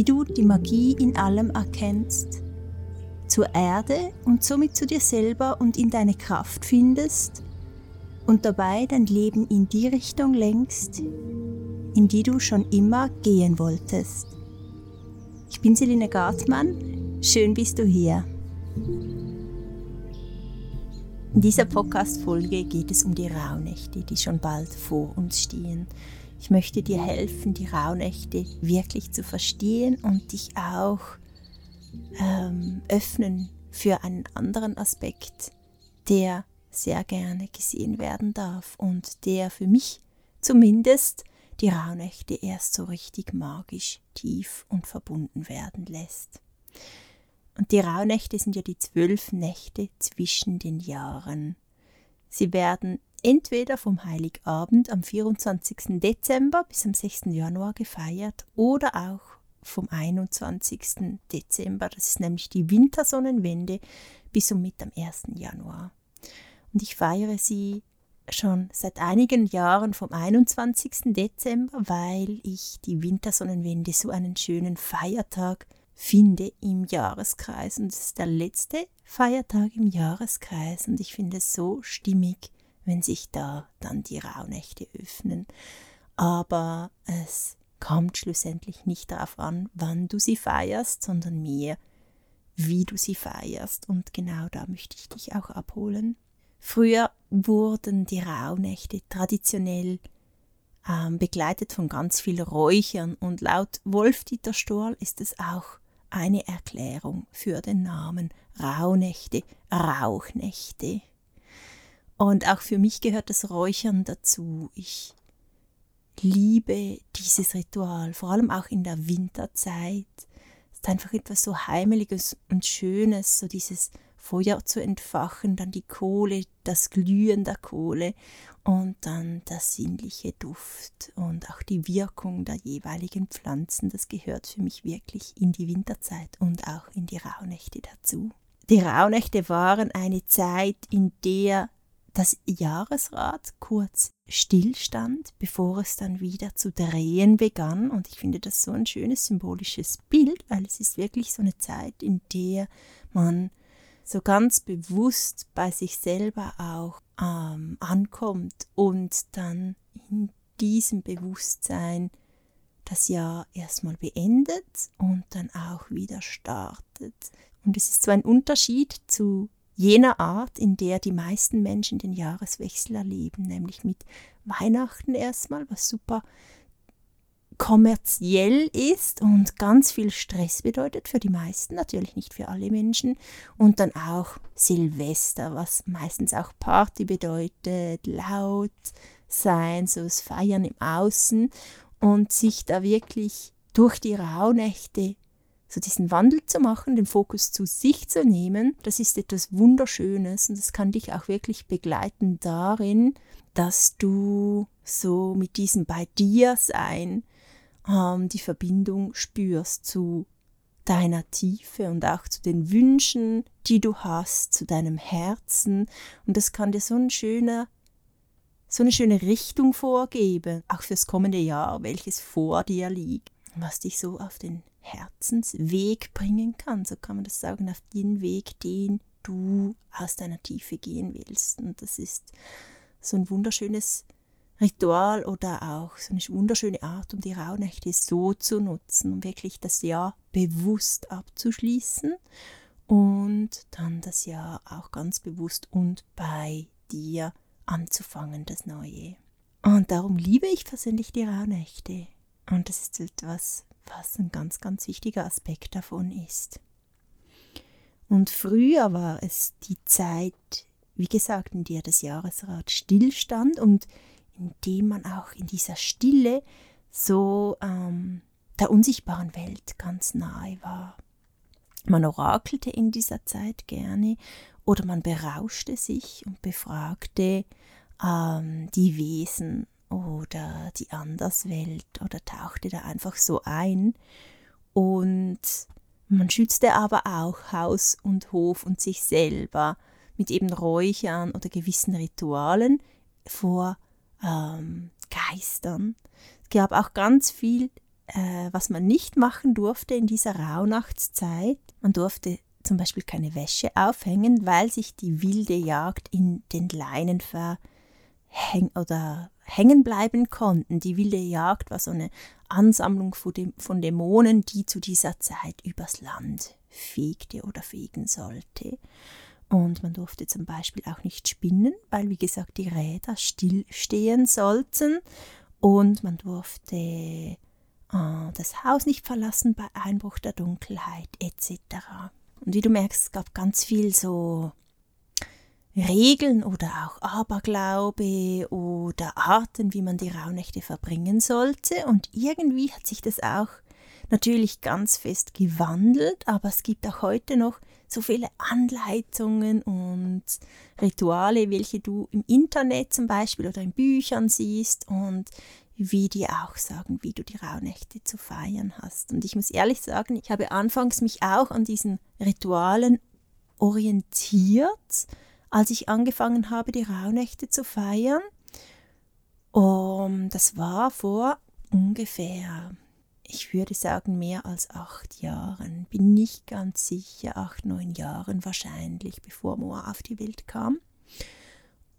wie du die Magie in allem erkennst, zur Erde und somit zu dir selber und in deine Kraft findest und dabei dein Leben in die Richtung lenkst, in die du schon immer gehen wolltest. Ich bin Celine Gartmann, schön bist du hier. In dieser Podcast-Folge geht es um die Rauhnächte, die schon bald vor uns stehen. Ich möchte dir helfen, die Rauhnächte wirklich zu verstehen und dich auch ähm, öffnen für einen anderen Aspekt, der sehr gerne gesehen werden darf und der für mich zumindest die Rauhnächte erst so richtig magisch, tief und verbunden werden lässt. Und die Rauhnächte sind ja die zwölf Nächte zwischen den Jahren. Sie werden entweder vom Heiligabend am 24. Dezember bis am 6. Januar gefeiert oder auch vom 21. Dezember, das ist nämlich die Wintersonnenwende, bis und mit am 1. Januar. Und ich feiere sie schon seit einigen Jahren vom 21. Dezember, weil ich die Wintersonnenwende so einen schönen Feiertag finde im Jahreskreis. Und es ist der letzte Feiertag im Jahreskreis. Und ich finde es so stimmig, wenn sich da dann die Rauhnächte öffnen. Aber es kommt schlussendlich nicht darauf an, wann du sie feierst, sondern mehr, wie du sie feierst. Und genau da möchte ich dich auch abholen. Früher wurden die Rauhnächte traditionell ähm, begleitet von ganz viel Räuchern und laut Wolf-Dieter Storl ist es auch eine Erklärung für den Namen Rauhnächte, Rauchnächte. Und auch für mich gehört das Räuchern dazu. Ich liebe dieses Ritual, vor allem auch in der Winterzeit. Es ist einfach etwas so Heimeliges und Schönes, so dieses Feuer zu entfachen, dann die Kohle, das Glühen der Kohle und dann der sinnliche Duft und auch die Wirkung der jeweiligen Pflanzen. Das gehört für mich wirklich in die Winterzeit und auch in die Rauhnächte dazu. Die Rauhnächte waren eine Zeit, in der das Jahresrad kurz stillstand, bevor es dann wieder zu drehen begann. Und ich finde das so ein schönes symbolisches Bild, weil es ist wirklich so eine Zeit, in der man so ganz bewusst bei sich selber auch ähm, ankommt und dann in diesem Bewusstsein das Jahr erstmal beendet und dann auch wieder startet. Und es ist so ein Unterschied zu jener Art, in der die meisten Menschen den Jahreswechsel erleben, nämlich mit Weihnachten erstmal, was super kommerziell ist und ganz viel Stress bedeutet für die meisten, natürlich nicht für alle Menschen. Und dann auch Silvester, was meistens auch Party bedeutet, laut sein, so das Feiern im Außen und sich da wirklich durch die Rauhnächte so diesen Wandel zu machen, den Fokus zu sich zu nehmen, das ist etwas Wunderschönes und das kann dich auch wirklich begleiten darin, dass du so mit diesem bei dir sein ähm, die Verbindung spürst zu deiner Tiefe und auch zu den Wünschen, die du hast, zu deinem Herzen. Und das kann dir so ein schöner, so eine schöne Richtung vorgeben, auch fürs kommende Jahr, welches vor dir liegt, was dich so auf den Herzensweg bringen kann. So kann man das sagen, auf den Weg, den du aus deiner Tiefe gehen willst. Und das ist so ein wunderschönes Ritual oder auch so eine wunderschöne Art, um die Rauhnächte so zu nutzen, um wirklich das Jahr bewusst abzuschließen und dann das Jahr auch ganz bewusst und bei dir anzufangen, das Neue. Und darum liebe ich persönlich die Rauhnächte. Und das ist etwas, was ein ganz, ganz wichtiger Aspekt davon ist. Und früher war es die Zeit, wie gesagt, in der das Jahresrad stillstand und indem man auch in dieser Stille so ähm, der unsichtbaren Welt ganz nahe war. Man orakelte in dieser Zeit gerne oder man berauschte sich und befragte ähm, die Wesen oder die Anderswelt oder tauchte da einfach so ein. Und man schützte aber auch Haus und Hof und sich selber mit eben Räuchern oder gewissen Ritualen vor ähm, Geistern. Es gab auch ganz viel, äh, was man nicht machen durfte in dieser Rauhnachtszeit. Man durfte zum Beispiel keine Wäsche aufhängen, weil sich die wilde Jagd in den Leinen verhängt oder hängen bleiben konnten. Die wilde Jagd war so eine Ansammlung von Dämonen, die zu dieser Zeit übers Land fegte oder fegen sollte. Und man durfte zum Beispiel auch nicht spinnen, weil, wie gesagt, die Räder stillstehen sollten. Und man durfte äh, das Haus nicht verlassen bei Einbruch der Dunkelheit etc. Und wie du merkst, es gab ganz viel so Regeln oder auch Aberglaube oder Arten, wie man die Rauhnächte verbringen sollte. Und irgendwie hat sich das auch natürlich ganz fest gewandelt, aber es gibt auch heute noch so viele Anleitungen und Rituale, welche du im Internet zum Beispiel oder in Büchern siehst und wie die auch sagen, wie du die Rauhnächte zu feiern hast. Und ich muss ehrlich sagen, ich habe anfangs mich auch an diesen Ritualen orientiert, als ich angefangen habe, die Rauhnächte zu feiern. Um, das war vor ungefähr, ich würde sagen, mehr als acht Jahren. Bin nicht ganz sicher, acht, neun Jahren wahrscheinlich, bevor Moa auf die Welt kam.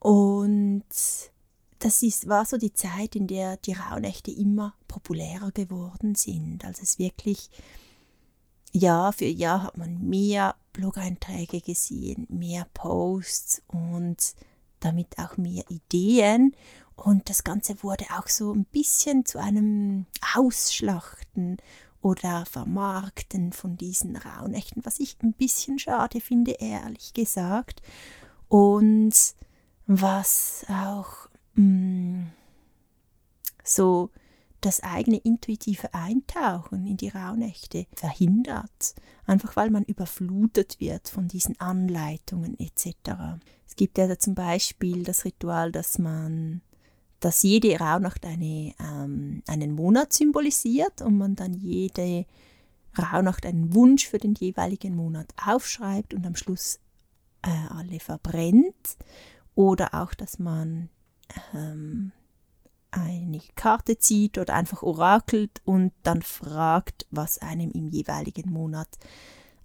Und das ist, war so die Zeit, in der die Rauhnächte immer populärer geworden sind. Also es wirklich Jahr für Jahr hat man mehr Blog-Einträge gesehen, mehr Posts und damit auch mehr Ideen. Und das Ganze wurde auch so ein bisschen zu einem Ausschlachten oder Vermarkten von diesen Rauhnächten, was ich ein bisschen schade finde, ehrlich gesagt. Und was auch mh, mm, so das eigene intuitive Eintauchen in die Rauhnächte verhindert, einfach weil man überflutet wird von diesen Anleitungen etc. Es gibt ja zum Beispiel das Ritual, dass man, dass jede Rauhnacht eine, ähm, einen Monat symbolisiert und man dann jede Rauhnacht einen Wunsch für den jeweiligen Monat aufschreibt und am Schluss äh, alle verbrennt. Oder auch, dass man ähm, eine Karte zieht oder einfach orakelt und dann fragt, was einem im jeweiligen Monat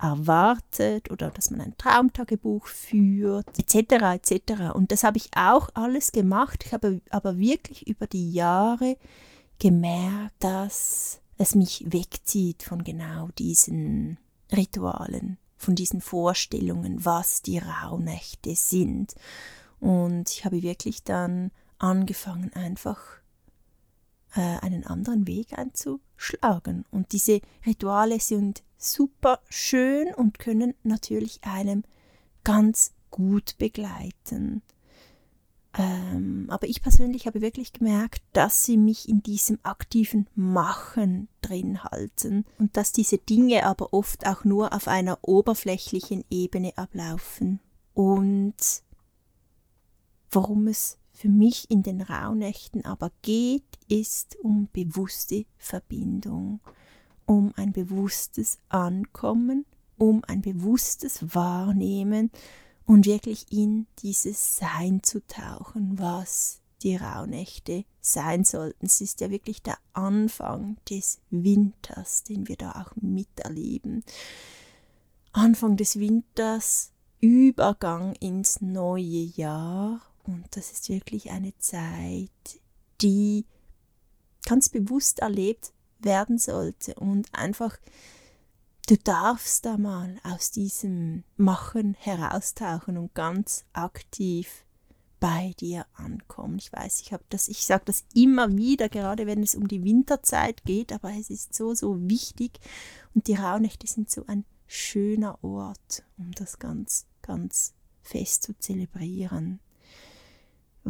erwartet oder dass man ein Traumtagebuch führt, etc. etc. Und das habe ich auch alles gemacht. Ich habe aber wirklich über die Jahre gemerkt, dass es mich wegzieht von genau diesen Ritualen, von diesen Vorstellungen, was die Rauhnächte sind. Und ich habe wirklich dann angefangen, einfach äh, einen anderen Weg einzuschlagen. Und diese Rituale sind super schön und können natürlich einem ganz gut begleiten. Ähm, aber ich persönlich habe wirklich gemerkt, dass sie mich in diesem aktiven Machen drin halten und dass diese Dinge aber oft auch nur auf einer oberflächlichen Ebene ablaufen. Und worum es für mich in den Rauhnächten aber geht, ist um bewusste Verbindung, um ein bewusstes Ankommen, um ein bewusstes Wahrnehmen und wirklich in dieses Sein zu tauchen, was die Rauhnächte sein sollten. Es ist ja wirklich der Anfang des Winters, den wir da auch miterleben. Anfang des Winters, Übergang ins neue Jahr und das ist wirklich eine Zeit, die ganz bewusst erlebt werden sollte. Und einfach du darfst da mal aus diesem Machen heraustauchen und ganz aktiv bei dir ankommen. Ich weiß, ich habe das, ich sage das immer wieder, gerade wenn es um die Winterzeit geht, aber es ist so, so wichtig. Und die Rauhnächte sind so ein schöner Ort, um das ganz, ganz fest zu zelebrieren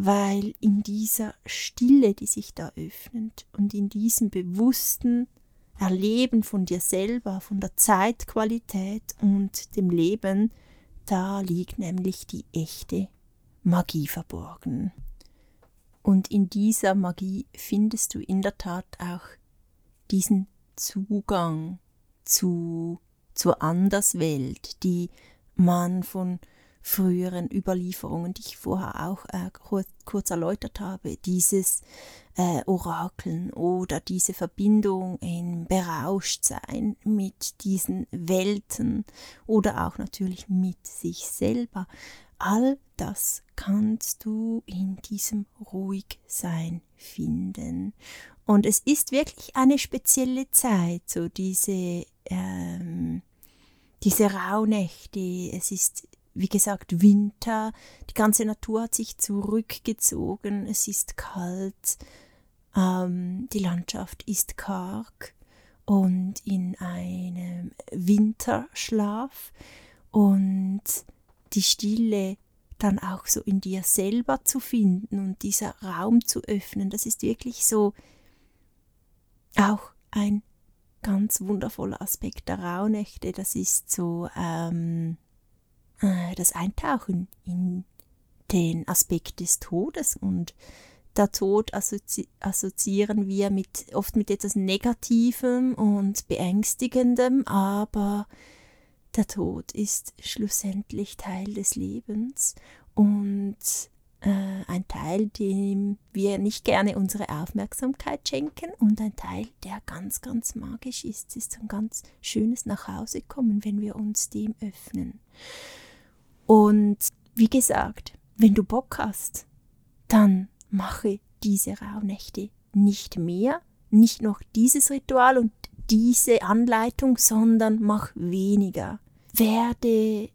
weil in dieser Stille, die sich da öffnet und in diesem bewussten Erleben von dir selber, von der Zeitqualität und dem Leben, da liegt nämlich die echte Magie verborgen. Und in dieser Magie findest du in der Tat auch diesen Zugang zu, zur Anderswelt, die man von früheren Überlieferungen, die ich vorher auch äh, kurz, kurz, erläutert habe, dieses äh, Orakeln oder diese Verbindung in Berauschtsein mit diesen Welten oder auch natürlich mit sich selber. All das kannst du in diesem Ruhigsein finden. Und es ist wirklich eine spezielle Zeit, so diese, ähm, diese Rauhnächte. Es ist wie gesagt, Winter, die ganze Natur hat sich zurückgezogen, es ist kalt, ähm, die Landschaft ist karg. Und in einem Winterschlaf. Und die Stille dann auch so in dir selber zu finden und dieser Raum zu öffnen, das ist wirklich so auch ein ganz wundervoller Aspekt der Rauhnächte. Das ist so ähm, äh, das Eintauchen in den Aspekt des Todes und der Tod assozi assoziieren wir mit, oft mit etwas Negativem und Beängstigendem, aber der Tod ist schlussendlich Teil des Lebens und äh, ein Teil, dem wir nicht gerne unsere Aufmerksamkeit schenken und ein Teil, der ganz, ganz magisch ist. Es ist ein ganz schönes Nachhausekommen, wenn wir uns dem öffnen. Und wie gesagt, wenn du Bock hast, dann mache diese Rauhnächte nicht mehr, nicht noch dieses Ritual und diese Anleitung, sondern mach weniger. Werde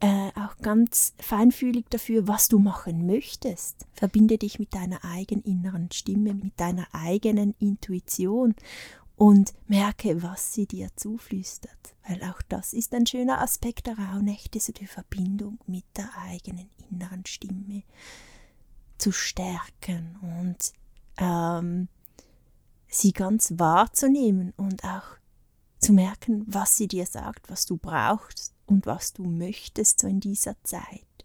äh, auch ganz feinfühlig dafür, was du machen möchtest. Verbinde dich mit deiner eigenen inneren Stimme, mit deiner eigenen Intuition und merke, was sie dir zuflüstert. Weil auch das ist ein schöner Aspekt der Rauhnächte, so die Verbindung mit der eigenen inneren Stimme zu stärken und ähm, sie ganz wahrzunehmen und auch zu merken, was sie dir sagt, was du brauchst und was du möchtest so in dieser Zeit,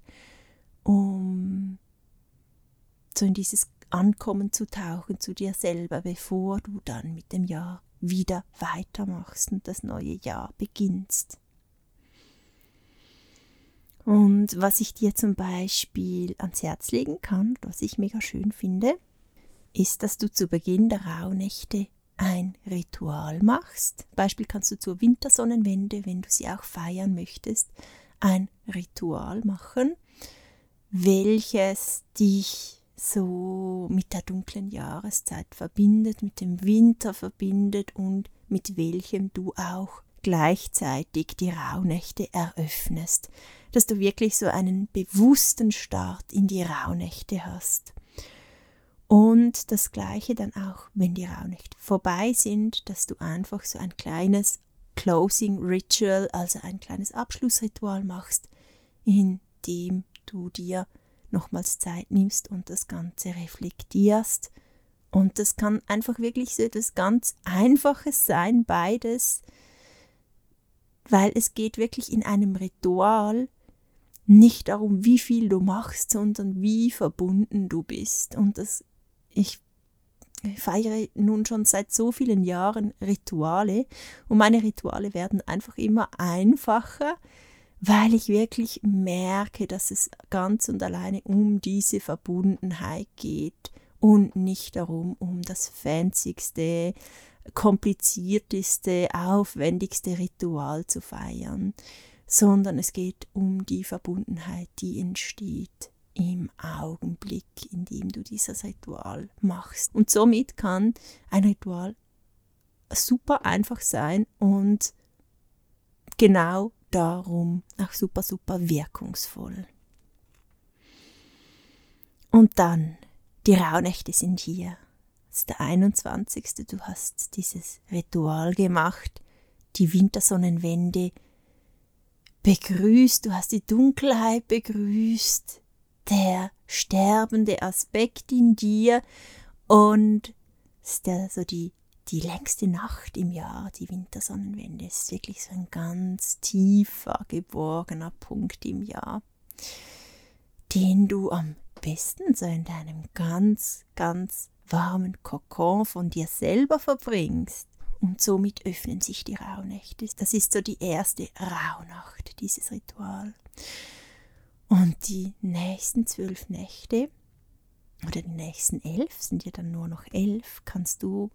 um so in dieses Ankommen zu tauchen zu dir selber, bevor du dann mit dem Jahr wieder weitermachst und das neue Jahr beginnst. Und was ich dir zum Beispiel ans Herz legen kann, was ich mega schön finde, ist, dass du zu Beginn der Rauhnächte ein Ritual machst. Beispiel kannst du zur Wintersonnenwende, wenn du sie auch feiern möchtest, ein Ritual machen, welches dich so mit der dunklen Jahreszeit verbindet, mit dem Winter verbindet und mit welchem du auch gleichzeitig die Rauhnächte eröffnest, dass du wirklich so einen bewussten Start in die Rauhnächte hast. Und das gleiche dann auch, wenn die Rauhnächte vorbei sind, dass du einfach so ein kleines Closing Ritual, also ein kleines Abschlussritual machst, in dem du dir nochmals Zeit nimmst und das Ganze reflektierst. Und das kann einfach wirklich so etwas ganz Einfaches sein, beides, weil es geht wirklich in einem Ritual nicht darum, wie viel du machst, sondern wie verbunden du bist. Und das, ich feiere nun schon seit so vielen Jahren Rituale und meine Rituale werden einfach immer einfacher, weil ich wirklich merke, dass es ganz und alleine um diese Verbundenheit geht und nicht darum, um das fancyste, komplizierteste, aufwendigste Ritual zu feiern, sondern es geht um die Verbundenheit, die entsteht im Augenblick, in dem du dieses Ritual machst. Und somit kann ein Ritual super einfach sein und genau darum auch super, super wirkungsvoll. Und dann, die Rauhnächte sind hier. Es ist der 21. Du hast dieses Ritual gemacht, die Wintersonnenwende begrüßt, du hast die Dunkelheit begrüßt, der sterbende Aspekt in dir und ist ja so die die längste Nacht im Jahr, die Wintersonnenwende, ist wirklich so ein ganz tiefer, geborgener Punkt im Jahr, den du am besten so in deinem ganz, ganz warmen Kokon von dir selber verbringst. Und somit öffnen sich die Rauhnächte. Das ist so die erste Rauhnacht, dieses Ritual. Und die nächsten zwölf Nächte oder die nächsten elf, sind ja dann nur noch elf, kannst du,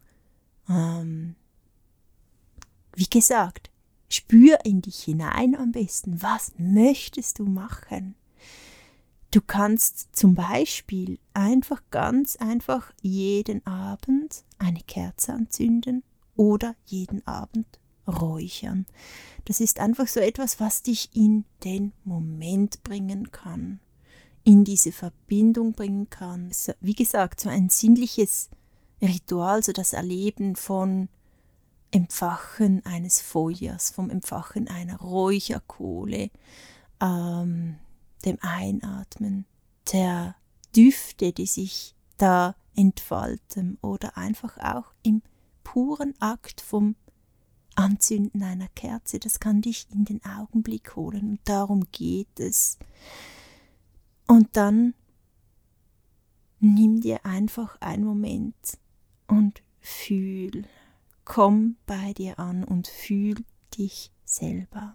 ähm, wie gesagt, spür in dich hinein am besten. Was möchtest du machen? Du kannst zum Beispiel einfach ganz einfach jeden Abend eine Kerze anzünden oder jeden Abend räuchern. Das ist einfach so etwas, was dich in den Moment bringen kann, in diese Verbindung bringen kann. Wie gesagt, so ein sinnliches Ritual, so das Erleben von Empfachen eines Feuers, vom Empfachen einer Räucherkohle, ähm, dem Einatmen der Düfte, die sich da entfalten oder einfach auch im puren Akt vom Anzünden einer Kerze, das kann dich in den Augenblick holen und darum geht es. Und dann nimm dir einfach einen Moment und fühl, komm bei dir an und fühl dich selber.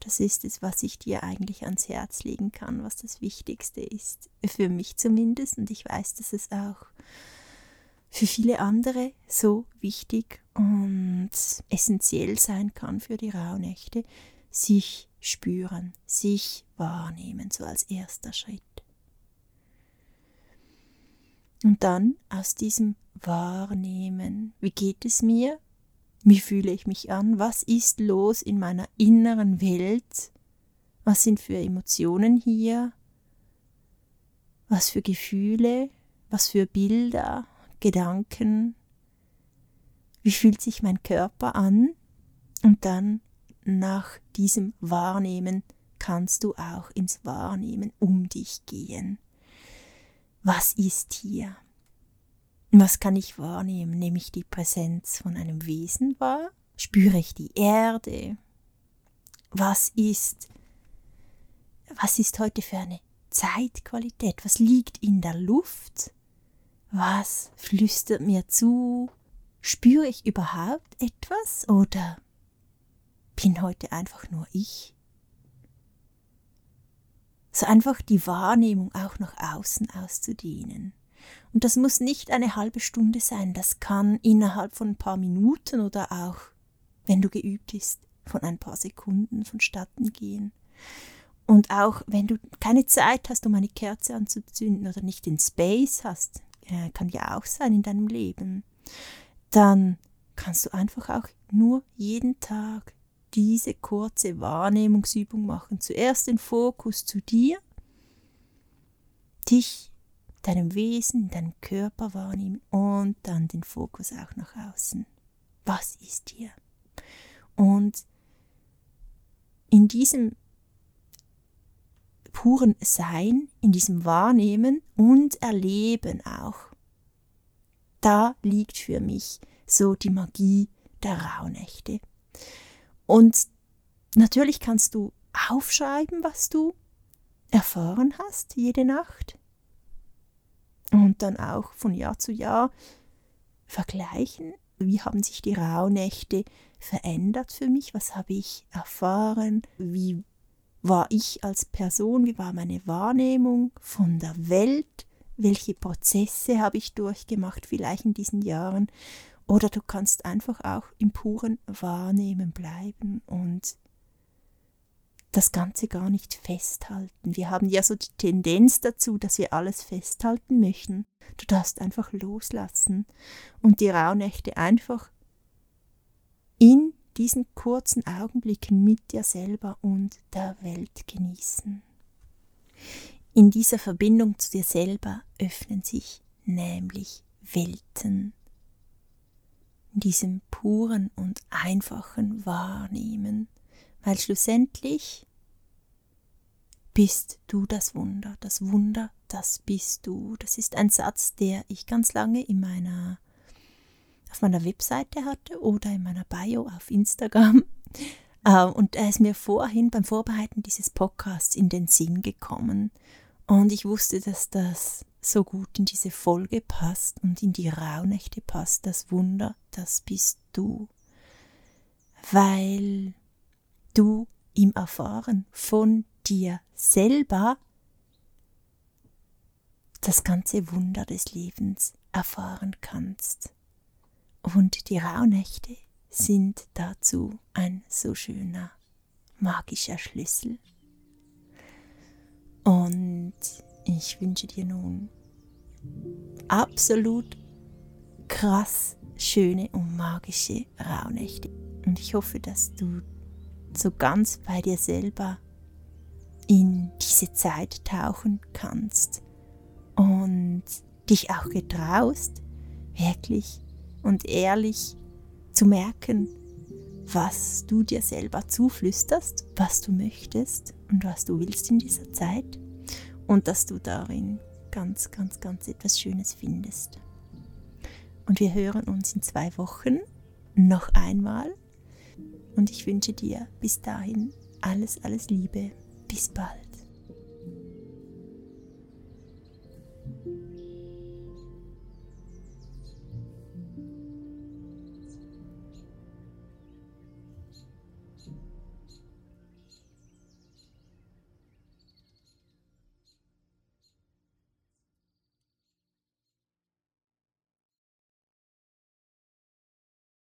Das ist es, was ich dir eigentlich ans Herz legen kann, was das Wichtigste ist. Für mich zumindest. Und ich weiß, dass es auch für viele andere so wichtig und essentiell sein kann für die Rauhnächte, sich spüren, sich wahrnehmen, so als erster Schritt. Und dann aus diesem Wahrnehmen, wie geht es mir, wie fühle ich mich an, was ist los in meiner inneren Welt, was sind für Emotionen hier, was für Gefühle, was für Bilder, Gedanken, wie fühlt sich mein Körper an? Und dann nach diesem Wahrnehmen kannst du auch ins Wahrnehmen um dich gehen. Was ist hier? Was kann ich wahrnehmen? Nehme ich die Präsenz von einem Wesen wahr? Spüre ich die Erde? Was ist, was ist heute für eine Zeitqualität? Was liegt in der Luft? Was flüstert mir zu? Spüre ich überhaupt etwas oder bin heute einfach nur ich? So einfach die Wahrnehmung auch nach außen auszudehnen. Und das muss nicht eine halbe Stunde sein, das kann innerhalb von ein paar Minuten oder auch, wenn du geübt bist, von ein paar Sekunden vonstatten gehen. Und auch wenn du keine Zeit hast, um eine Kerze anzuzünden oder nicht den Space hast, äh, kann ja auch sein in deinem Leben, dann kannst du einfach auch nur jeden Tag diese kurze Wahrnehmungsübung machen. Zuerst den Fokus zu dir, dich, deinem Wesen, deinem Körper wahrnehmen und dann den Fokus auch nach außen. Was ist hier? Und in diesem puren Sein, in diesem Wahrnehmen und Erleben auch. Da liegt für mich so die Magie der Rauhnächte. Und natürlich kannst du aufschreiben, was du erfahren hast jede Nacht. Und dann auch von Jahr zu Jahr vergleichen, wie haben sich die Rauhnächte verändert für mich, was habe ich erfahren, wie war ich als Person, wie war meine Wahrnehmung von der Welt, welche Prozesse habe ich durchgemacht vielleicht in diesen Jahren oder du kannst einfach auch im puren Wahrnehmen bleiben und das Ganze gar nicht festhalten. Wir haben ja so die Tendenz dazu, dass wir alles festhalten möchten. Du darfst einfach loslassen und die Rauhnächte einfach in diesen kurzen Augenblicken mit dir selber und der Welt genießen. In dieser Verbindung zu dir selber öffnen sich nämlich Welten. Diesem puren und einfachen Wahrnehmen, weil schlussendlich bist du das Wunder, das Wunder, das bist du. Das ist ein Satz, der ich ganz lange in meiner auf meiner Webseite hatte oder in meiner Bio auf Instagram. Äh, und er ist mir vorhin beim Vorbereiten dieses Podcasts in den Sinn gekommen. Und ich wusste, dass das so gut in diese Folge passt und in die Rauhnächte passt. Das Wunder, das bist du. Weil du im Erfahren von dir selber das ganze Wunder des Lebens erfahren kannst. Und die Rauhnächte sind dazu ein so schöner magischer Schlüssel. Und ich wünsche dir nun absolut krass schöne und magische Rauhnächte. Und ich hoffe, dass du so ganz bei dir selber in diese Zeit tauchen kannst und dich auch getraust, wirklich und ehrlich zu merken, was du dir selber zuflüsterst, was du möchtest und was du willst in dieser Zeit und dass du darin ganz, ganz, ganz etwas Schönes findest. Und wir hören uns in zwei Wochen noch einmal und ich wünsche dir bis dahin alles, alles Liebe. Bis bald.